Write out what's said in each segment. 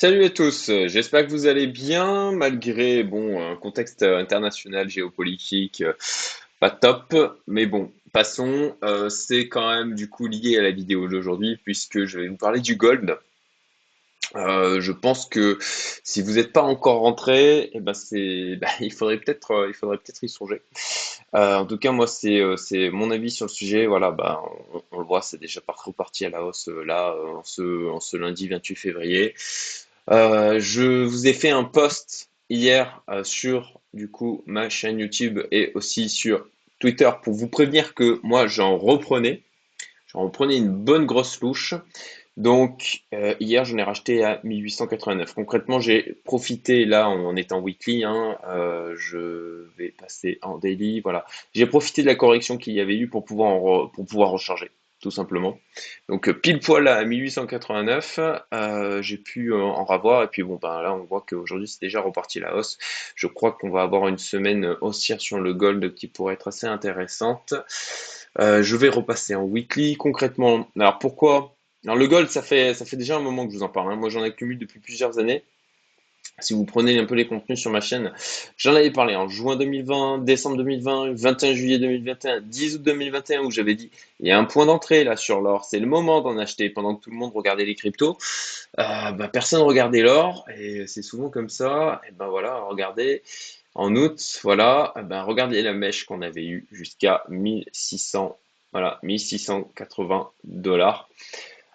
Salut à tous, euh, j'espère que vous allez bien malgré bon un contexte euh, international géopolitique euh, pas top, mais bon, passons. C'est quand même du coup lié à la vidéo d'aujourd'hui puisque je vais vous parler du gold. Je pense que si vous n'êtes pas encore rentré, eh ben bah, il faudrait peut-être, y songer. En tout cas, moi, c'est, mon avis sur le sujet. Voilà, bah, on, le voit, c'est déjà pas reparti à la hausse là, en ce, en ce lundi 28 février. Euh, je vous ai fait un post hier euh, sur du coup ma chaîne YouTube et aussi sur Twitter pour vous prévenir que moi j'en reprenais, j'en reprenais une bonne grosse louche. Donc euh, hier j'en ai racheté à 1889. Concrètement j'ai profité là on est en weekly, hein, je vais passer en daily, voilà. J'ai profité de la correction qu'il y avait eu pour pouvoir en re- pour pouvoir recharger tout simplement. Donc euh, pile poil à 1889, euh, j'ai pu euh, en ravoir et puis bon ben là on voit qu'aujourd'hui c'est déjà reparti la hausse. Je crois qu'on va avoir une semaine haussière sur le gold qui pourrait être assez intéressante. Je vais repasser en weekly concrètement. Alors pourquoi? Alors le gold ça fait ça fait déjà un moment que je vous en parle. hein. Moi j'en accumule depuis plusieurs années. Si vous prenez un peu les contenus sur ma chaîne, j'en avais parlé en juin 2020, décembre 2020, 21 juillet 2021, 10 août 2021 où j'avais dit il y a un point d'entrée là sur l'or, c'est le moment d'en acheter pendant que tout le monde regardait les cryptos. Euh, bah, personne regardait l'or et c'est souvent comme ça. Et ben voilà, regardez en août, voilà, eh ben regardez la mèche qu'on avait eue jusqu'à 1600, voilà, 1680 dollars.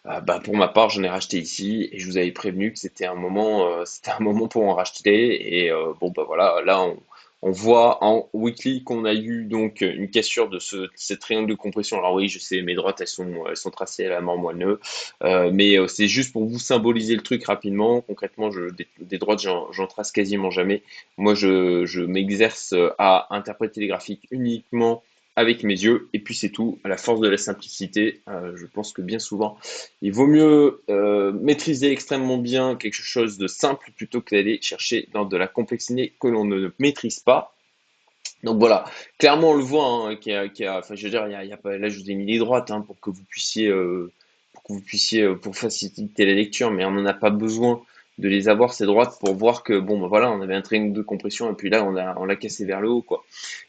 Euh, bah, pour ma part, j'en ai racheté ici et je vous avais prévenu que c'était un moment, euh, c'était un moment pour en racheter. Et euh, bon, bah voilà, là, on, on voit en weekly qu'on a eu donc une cassure de ce, cette triangle de compression. Alors oui, je sais, mes droites, elles sont, elles sont tracées à la mort moelleux, euh, mais euh, c'est juste pour vous symboliser le truc rapidement. Concrètement, je, des, des droites, j'en j'en trace quasiment jamais. Moi, je, je m'exerce à interpréter les graphiques uniquement avec mes yeux, et puis c'est tout, à la force de la simplicité, euh, je pense que bien souvent, il vaut mieux euh, maîtriser extrêmement bien quelque chose de simple plutôt que d'aller chercher dans de la complexité que l'on ne maîtrise pas. Donc voilà, clairement on le voit, enfin là je vous ai mis les droites hein, pour que vous puissiez, euh, pour que vous puissiez, pour faciliter la lecture, mais on n'en a pas besoin de les avoir ces droites pour voir que bon ben voilà, on avait un triangle de compression et puis là on a, on l'a cassé vers le haut quoi.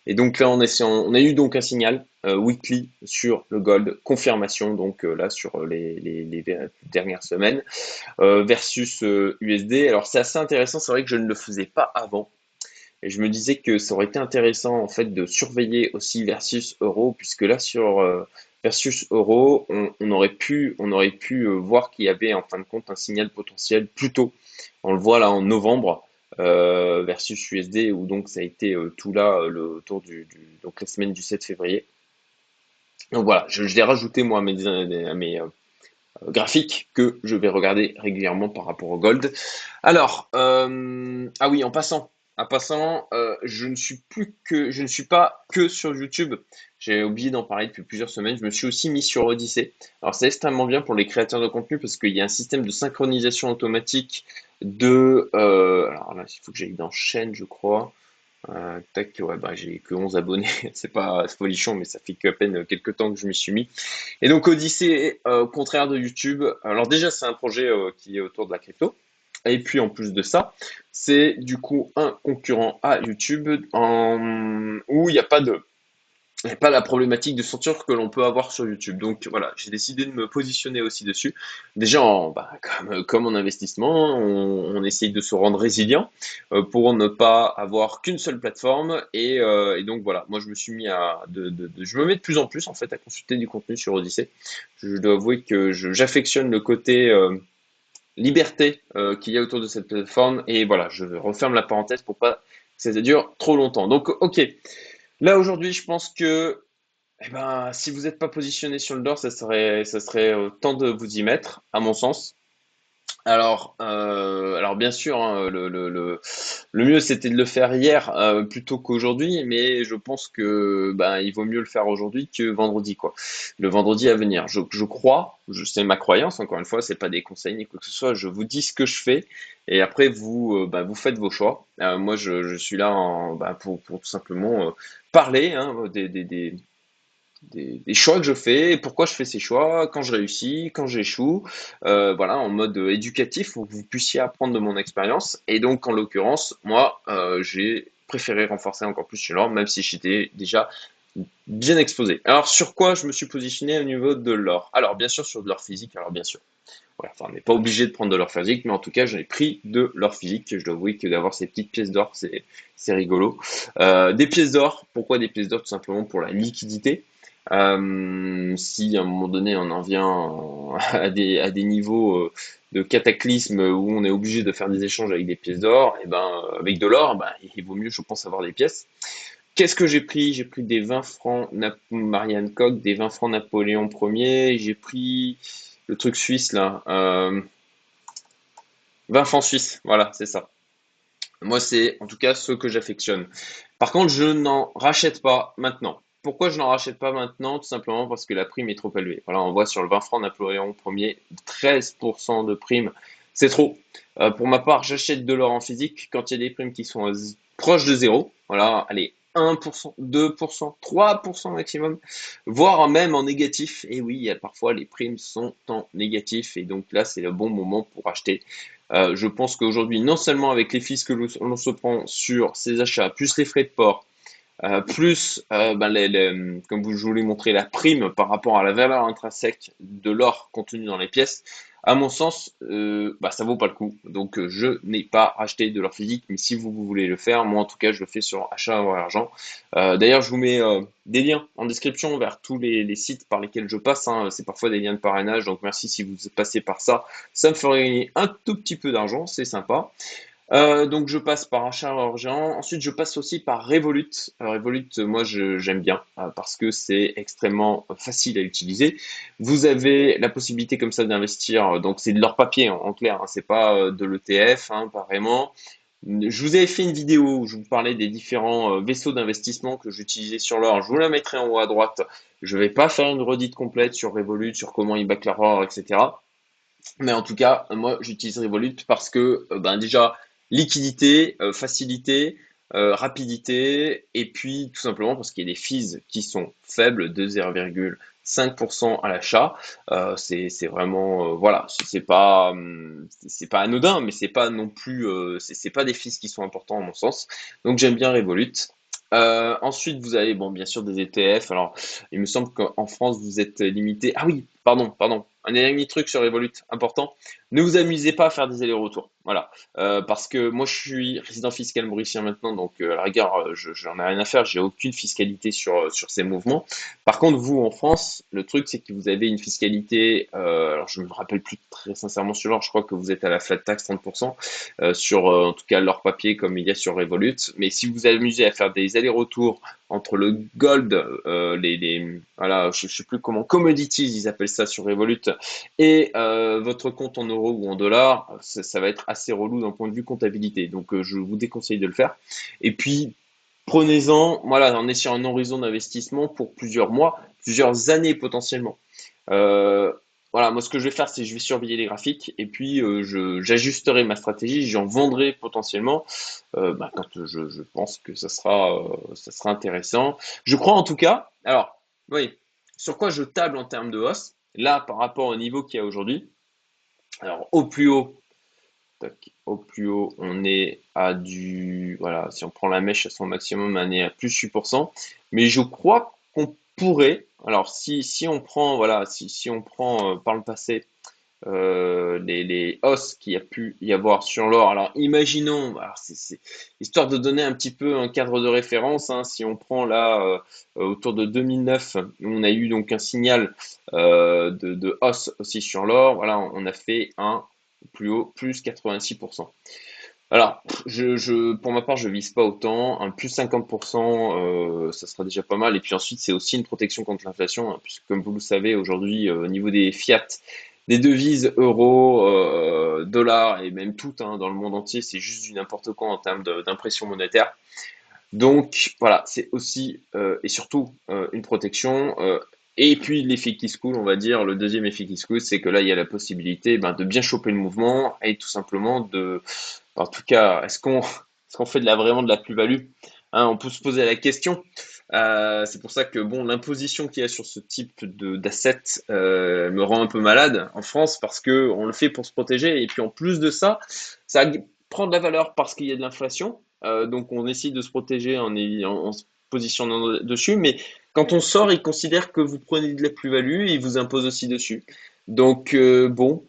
Et donc là on a, on a eu donc un signal euh, weekly sur le gold, confirmation donc euh, là sur les, les, dernières semaines euh, versus euh, USD. Alors c'est assez intéressant, c'est vrai que je ne le faisais pas avant. Et je me disais que ça aurait été intéressant en fait de surveiller aussi versus euro, puisque là sur euh, versus euro, on, aurait pu, euh, voir qu'il y avait en fin de compte un signal potentiel plus tôt. On le voit là en novembre euh, versus USD, où donc ça a été euh, tout là le, autour du, la semaine du 7 février. Donc voilà, je, l'ai rajouté moi à mes, graphiques que je vais regarder régulièrement par rapport au gold. Alors, ah oui, en passant, en passant, euh, je ne suis plus que, je ne suis pas que sur YouTube. J'ai oublié d'en parler depuis plusieurs semaines. Je me suis aussi mis sur Odyssey. Alors, c'est extrêmement bien pour les créateurs de contenu parce qu'il y a un système de synchronisation automatique de, euh, alors là, il faut que j'aille dans chaîne, je crois. Euh, tac, ouais, bah, j'ai que 11 abonnés, c'est pas folichon, mais ça fait qu'à peine quelques temps que je m'y suis mis. Et donc Odyssey, euh, au contraire de YouTube, alors déjà c'est un projet qui est autour de la crypto, et puis en plus de ça, c'est du coup un concurrent à YouTube où il n'y a pas de pas la problématique de censure que l'on peut avoir sur YouTube. Donc voilà, j'ai décidé de me positionner aussi dessus. Déjà, bah, comme, en investissement, on, essaye de se rendre résilient euh, pour ne pas avoir qu'une seule plateforme. Et, euh, et donc voilà, moi je me suis mis à, je me mets de plus en plus en fait à consulter du contenu sur Odyssey. Je dois avouer que j'affectionne le côté euh, liberté euh, qu'il y a autour de cette plateforme. Et voilà, je referme la parenthèse pour pas que ça dure trop longtemps. Donc ok, là aujourd'hui, je pense que eh ben, si vous n'êtes pas positionné sur le DOR, ça serait, ça serait euh, temps de vous y mettre, à mon sens. Alors, euh, alors bien sûr, hein, le, le, le, le mieux c'était de le faire hier euh, plutôt qu'aujourd'hui, mais je pense que ben, il vaut mieux le faire aujourd'hui que vendredi, quoi. Le vendredi à venir. Je, je crois, je, c'est ma croyance, encore une fois, c'est pas des conseils ni quoi que ce soit, je vous dis ce que je fais et après vous, euh, ben, vous faites vos choix. Moi, je, je suis là en, ben, pour, pour tout simplement parler hein, des, des des, choix que je fais, pourquoi je fais ces choix, quand je réussis, quand j'échoue, euh, voilà, en mode éducatif pour que vous puissiez apprendre de mon expérience. Et donc, en l'occurrence, moi, euh, j'ai préféré renforcer encore plus chez l'or, même si j'étais déjà bien exposé. Alors, sur quoi je me suis positionné au niveau de l'or? Alors, bien sûr, sur de l'or physique, alors bien sûr. Enfin, on n'est pas obligé de prendre de l'or physique, mais en tout cas, j'en ai pris de l'or physique. Je dois avouer que d'avoir ces petites pièces d'or, c'est rigolo. Euh, des pièces d'or, pourquoi des pièces d'or? Tout simplement pour la liquidité. Euh, si à un moment donné on en vient à des, niveaux euh, de cataclysme où on est obligé de faire des échanges avec des pièces d'or, et eh ben avec de l'or, ben, il vaut mieux, je pense, avoir des pièces. Qu'est-ce que j'ai pris? J'ai pris des 20 francs Marianne Koch, des 20 francs Napoléon Ier, j'ai pris le truc suisse là, euh, 20 francs suisses, voilà, c'est ça. Moi, c'est en tout cas ce que j'affectionne. Par contre, je n'en rachète pas maintenant. Pourquoi je n'en rachète pas maintenant Tout simplement parce que la prime est trop élevée. Voilà, on voit sur le 20 francs Napoléon Ier, 13% de prime. C'est trop. Euh, pour ma part, j'achète de l'or en physique quand il y a des primes qui sont proches de zéro. Voilà, allez, 1%, 2%, 3% maximum, voire même en négatif. Et oui, parfois les primes sont en négatif et donc là c'est le bon moment pour acheter. Euh, je pense qu'aujourd'hui, non seulement avec les fils que l'on se prend sur ces achats, plus les frais de port, euh, plus, euh, ben, comme je vous l'ai montré, la prime par rapport à la valeur intrinsèque de l'or contenu dans les pièces, à mon sens, euh, bah, ça vaut pas le coup. Donc, euh, je n'ai pas acheté de l'or physique, mais si vous, voulez le faire, moi en tout cas, je le fais sur achat ou argent. D'ailleurs, je vous mets des liens en description vers tous les, sites par lesquels je passe. Hein. C'est parfois des liens de parrainage, donc merci si vous passez par ça. Ça me ferait gagner un tout petit peu d'argent, c'est sympa. Euh, donc je passe par achat géant. Ensuite, je passe aussi par Revolut. Revolut, moi, j'aime bien euh, parce que c'est extrêmement facile à utiliser. Vous avez la possibilité comme ça d'investir. Donc c'est de leur papier en, clair. Hein, c'est pas euh, de l'ETF, hein, pas vraiment. Je vous avais fait une vidéo où je vous parlais des différents vaisseaux d'investissement que j'utilisais sur l'or. Je vous la mettrai en haut à droite. Je vais pas faire une redite complète sur Revolut, sur comment ils back leur etc. Mais en tout cas, moi, j'utilise Revolut parce que, ben déjà, liquidité, euh, facilité, euh, rapidité, et puis tout simplement parce qu'il y a des fees qui sont faibles de 0,5% à l'achat. Euh, c'est vraiment, voilà, c'est pas, hum, c'est pas anodin, mais c'est pas non plus, c'est pas des fees qui sont importants à mon sens. Donc j'aime bien Revolut. ensuite, vous avez, bon, bien sûr, des ETF. Alors, il me semble qu'en France, vous êtes limité. Ah oui, pardon, pardon. Un dernier truc sur Revolut important. Ne vous amusez pas à faire des allers-retours. Voilà. Euh, parce que moi, je suis résident fiscal mauricien maintenant, donc euh, à la rigueur, euh, j'en ai rien à faire, j'ai aucune fiscalité sur, sur ces mouvements. Par contre, vous, en France, le truc, c'est que vous avez une fiscalité, alors je ne me rappelle plus très sincèrement sur l'or, je crois que vous êtes à la flat tax 30%, sur en tout cas l'or papier comme il y a sur Revolut. Mais si vous vous amusez à faire des allers-retours entre le gold, les, voilà, je, ne sais plus comment, commodities, ils appellent ça sur Revolut, et votre compte en euros ou en dollars, ça, ça va être assez assez relou d'un point de vue comptabilité. Donc euh, je vous déconseille de le faire. Et puis prenez-en, voilà, on est sur un horizon d'investissement pour plusieurs mois, plusieurs années potentiellement. Euh, voilà, moi ce que je vais faire, c'est je vais surveiller les graphiques et puis euh, j'ajusterai ma stratégie, j'en vendrai potentiellement bah, quand je, pense que ça sera, ça sera intéressant. Je crois en tout cas, alors, oui, sur quoi je table en termes de hausse, là par rapport au niveau qu'il y a aujourd'hui. Alors au plus haut, au plus haut, on est à du. Voilà, si on prend la mèche à son maximum, on est à plus 8%. Mais je crois qu'on pourrait. Alors, si, si on prend, voilà, si, si on prend euh, par le passé euh, les, hausses qu'il y a pu y avoir sur l'or. Alors, imaginons, histoire de donner un petit peu un cadre de référence. Hein, si on prend là euh, autour de 2009, on a eu donc un signal de, de hausse aussi sur l'or. Voilà, on a fait un plus haut, plus 86%. Alors, je, pour ma part, je vise pas autant. Un plus 50%, euh, ça sera déjà pas mal. Et puis ensuite, c'est aussi une protection contre l'inflation, hein, puisque comme vous le savez, aujourd'hui, euh, au niveau des fiat, des devises euros, euh, dollars et même tout hein, dans le monde entier, c'est juste du n'importe quoi en termes d'impression monétaire. Donc voilà, c'est aussi et surtout une protection. Et puis l'effet qui se coule, on va dire, le deuxième effet qui se coule, c'est que là, il y a la possibilité ben, de bien choper le mouvement et tout simplement de... En tout cas, est-ce qu'on est qu'on fait de la, vraiment de la plus-value hein, On peut se poser la question. Euh, c'est pour ça que bon, l'imposition qu'il y a sur ce type d'asset euh, me rend un peu malade en France parce que on le fait pour se protéger et puis en plus de ça, ça prend de la valeur parce qu'il y a de l'inflation. Euh, donc on essaie de se protéger en, en, se positionnant dessus, mais quand on sort, ils considèrent que vous prenez de la plus-value et ils vous imposent aussi dessus. Donc bon,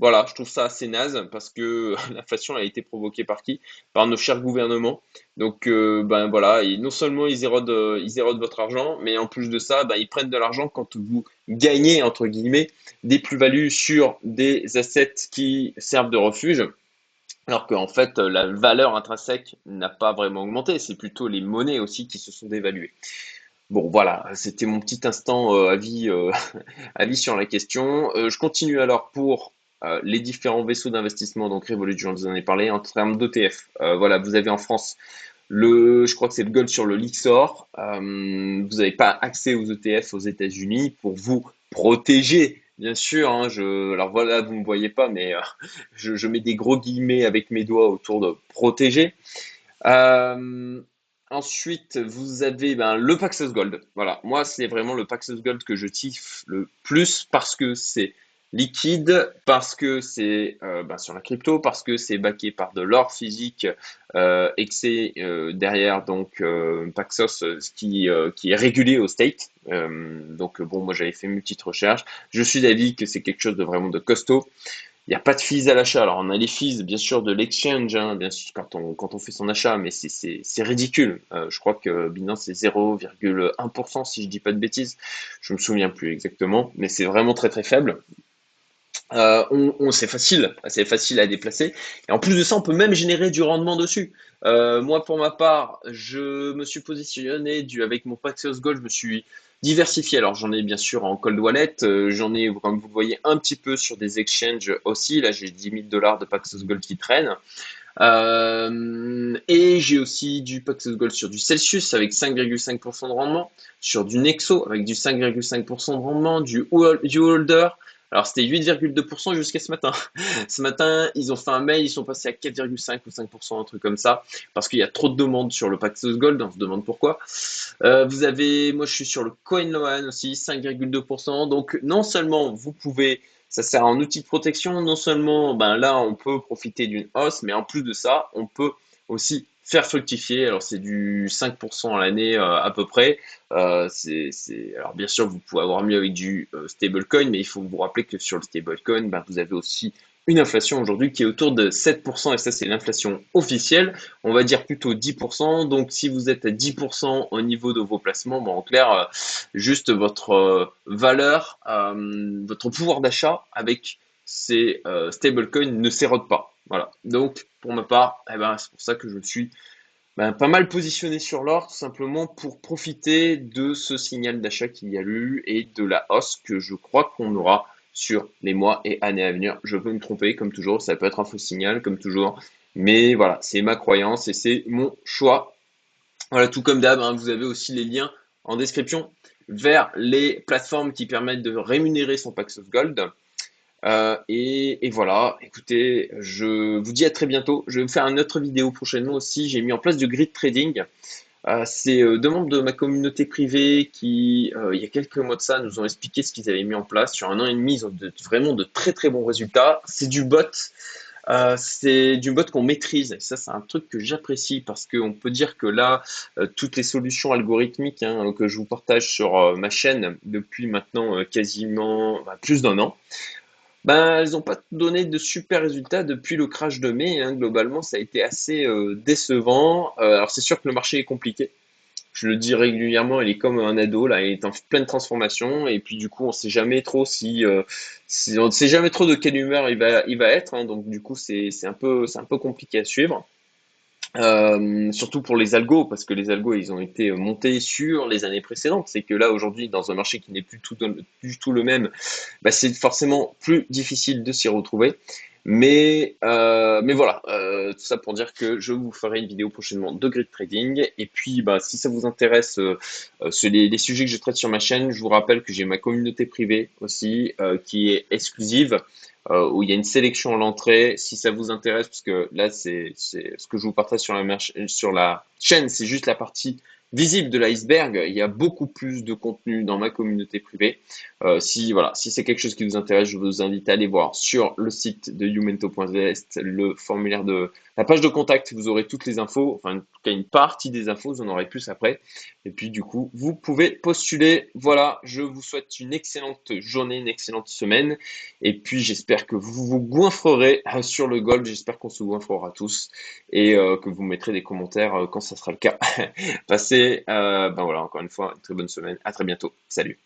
voilà, je trouve ça assez naze parce que l'inflation a été provoquée par qui? Par nos chers gouvernements. Donc, euh, ben voilà, et non seulement ils érodent, euh, ils érodent votre argent, mais en plus de ça, ben, ils prennent de l'argent quand vous gagnez, entre guillemets, des plus-values sur des assets qui servent de refuge. Alors qu'en fait, la valeur intrinsèque n'a pas vraiment augmenté, c'est plutôt les monnaies aussi qui se sont dévaluées. Bon, voilà, c'était mon petit instant euh, avis, avis sur la question. je continue alors pour euh, les différents vaisseaux d'investissement, donc Revolut, j'en vous en ai parlé, en termes d'ETF. Euh, voilà, vous avez en France le, je crois que c'est le gold sur le Lixor. Euh, vous n'avez pas accès aux ETF aux États-Unis pour vous protéger. Bien sûr, hein, je, alors voilà, vous ne me voyez pas, mais je, mets des gros guillemets avec mes doigts autour de protéger. ensuite, vous avez ben, le Paxos Gold. Voilà, moi, c'est vraiment le Paxos Gold que je tiffe le plus parce que c'est liquide parce que c'est euh, ben, sur la crypto, parce que c'est backé par de l'or physique euh, et c'est euh, derrière donc Paxos qui, qui est régulé au state. donc bon, moi j'avais fait une petite recherche. Je suis d'avis que c'est quelque chose de vraiment de costaud. Il n'y a pas de fees à l'achat. Alors, on a les fees, bien sûr, de l'exchange, hein, bien sûr, quand on, quand on fait son achat, mais c'est ridicule. je crois que Binance, c'est 0,1%, si je dis pas de bêtises. Je me souviens plus exactement, mais c'est vraiment très, très faible. Euh, on, c'est facile, c'est facile à déplacer. Et en plus de ça, on peut même générer du rendement dessus. Euh, moi, pour ma part, je me suis positionné du, avec mon Paxos Gold, je me suis diversifié. Alors, j'en ai bien sûr en cold wallet, euh, j'en ai, comme vous voyez, un petit peu sur des exchanges aussi. Là, j'ai 10 000 dollars de Paxos Gold qui traînent. et j'ai aussi du Paxos Gold sur du Celsius avec 5,5% de rendement, sur du Nexo avec du 5,5% de rendement, du, du Holder alors c'était 8,2% jusqu'à ce matin. ce matin, ils ont fait un mail, ils sont passés à 4,5 ou 5%, un truc comme ça, parce qu'il y a trop de demandes sur le Paxos Gold, on se demande pourquoi. Euh, vous avez, moi je suis sur le CoinLoan aussi, 5,2%. Donc non seulement vous pouvez ça sert en outil de protection. Non seulement, ben là, on peut profiter d'une hausse, mais en plus de ça, on peut aussi faire fructifier. Alors c'est du 5% à l'année euh, à peu près. Euh, c'est, Alors bien sûr, vous pouvez avoir mieux avec du euh, stablecoin, mais il faut vous rappeler que sur le stablecoin, ben, vous avez aussi une inflation aujourd'hui qui est autour de 7%, et ça c'est l'inflation officielle, on va dire plutôt 10%, donc si vous êtes à 10% au niveau de vos placements, ben, en clair, juste votre valeur, votre pouvoir d'achat avec ces stablecoins ne s'érode pas. Voilà. Donc, pour ma part, eh ben, c'est pour ça que je suis ben, pas mal positionné sur l'or, tout simplement pour profiter de ce signal d'achat qu'il y a eu et de la hausse que je crois qu'on aura sur les mois et années à venir. Je peux me tromper, comme toujours, ça peut être un faux signal, comme toujours. Mais voilà, c'est ma croyance et c'est mon choix. Voilà, tout comme d'hab, hein, vous avez aussi les liens en description vers les plateformes qui permettent de rémunérer son Pax of Gold. Euh, et, voilà, écoutez, je vous dis à très bientôt. Je vais faire une autre vidéo prochainement aussi. J'ai mis en place du grid trading. Euh, c'est euh, deux membres de ma communauté privée qui, il y a quelques mois de ça, nous ont expliqué ce qu'ils avaient mis en place. Sur un an et demi, ils ont vraiment de très très bons résultats. C'est du bot. c'est du bot qu'on maîtrise. Et ça, c'est un truc que j'apprécie parce qu'on peut dire que là, toutes les solutions algorithmiques hein, que je vous partage sur ma chaîne depuis maintenant quasiment plus d'un an, ben, elles n'ont pas donné de super résultats depuis le crash de mai. Hein. Globalement, ça a été assez euh, décevant. Euh, alors, c'est sûr que le marché est compliqué. Je le dis régulièrement, il est comme un ado, là, il est en pleine transformation. Et puis, du coup, on ne sait jamais trop si, euh, si on sait jamais trop de quelle humeur il va, il va être. Hein. donc, du coup, c'est un, peu, un peu compliqué à suivre. Euh, surtout pour les algos, parce que les algos, ils ont été montés sur les années précédentes. C'est que là, aujourd'hui, dans un marché qui n'est plus tout, du tout le même, bah, c'est forcément plus difficile de s'y retrouver. Mais, euh, mais voilà, euh, tout ça pour dire que je vous ferai une vidéo prochainement de grid trading. Et puis, bah, si ça vous intéresse, euh, les, les, sujets que je traite sur ma chaîne, je vous rappelle que j'ai ma communauté privée aussi, qui est exclusive. Euh, où il y a une sélection à l'entrée. Si ça vous intéresse, parce que là, c'est ce que je vous partage sur la, sur la chaîne, c'est juste la partie visible de l'iceberg. Il y a beaucoup plus de contenu dans ma communauté privée. Euh, si voilà, si c'est quelque chose qui vous intéresse, je vous invite à aller voir sur le site de youmento.vest le formulaire de la page de contact. Vous aurez toutes les infos, enfin en tout cas une partie des infos, vous en aurez plus après. Et puis du coup, vous pouvez postuler. Voilà, je vous souhaite une excellente journée, une excellente semaine. Et puis j'espère que vous vous goinfrerez euh, sur le golf. J'espère qu'on se goinfrera tous et euh, que vous mettrez des commentaires quand ça sera le cas. Passez, ben voilà, encore une fois, une très bonne semaine. À très bientôt. Salut.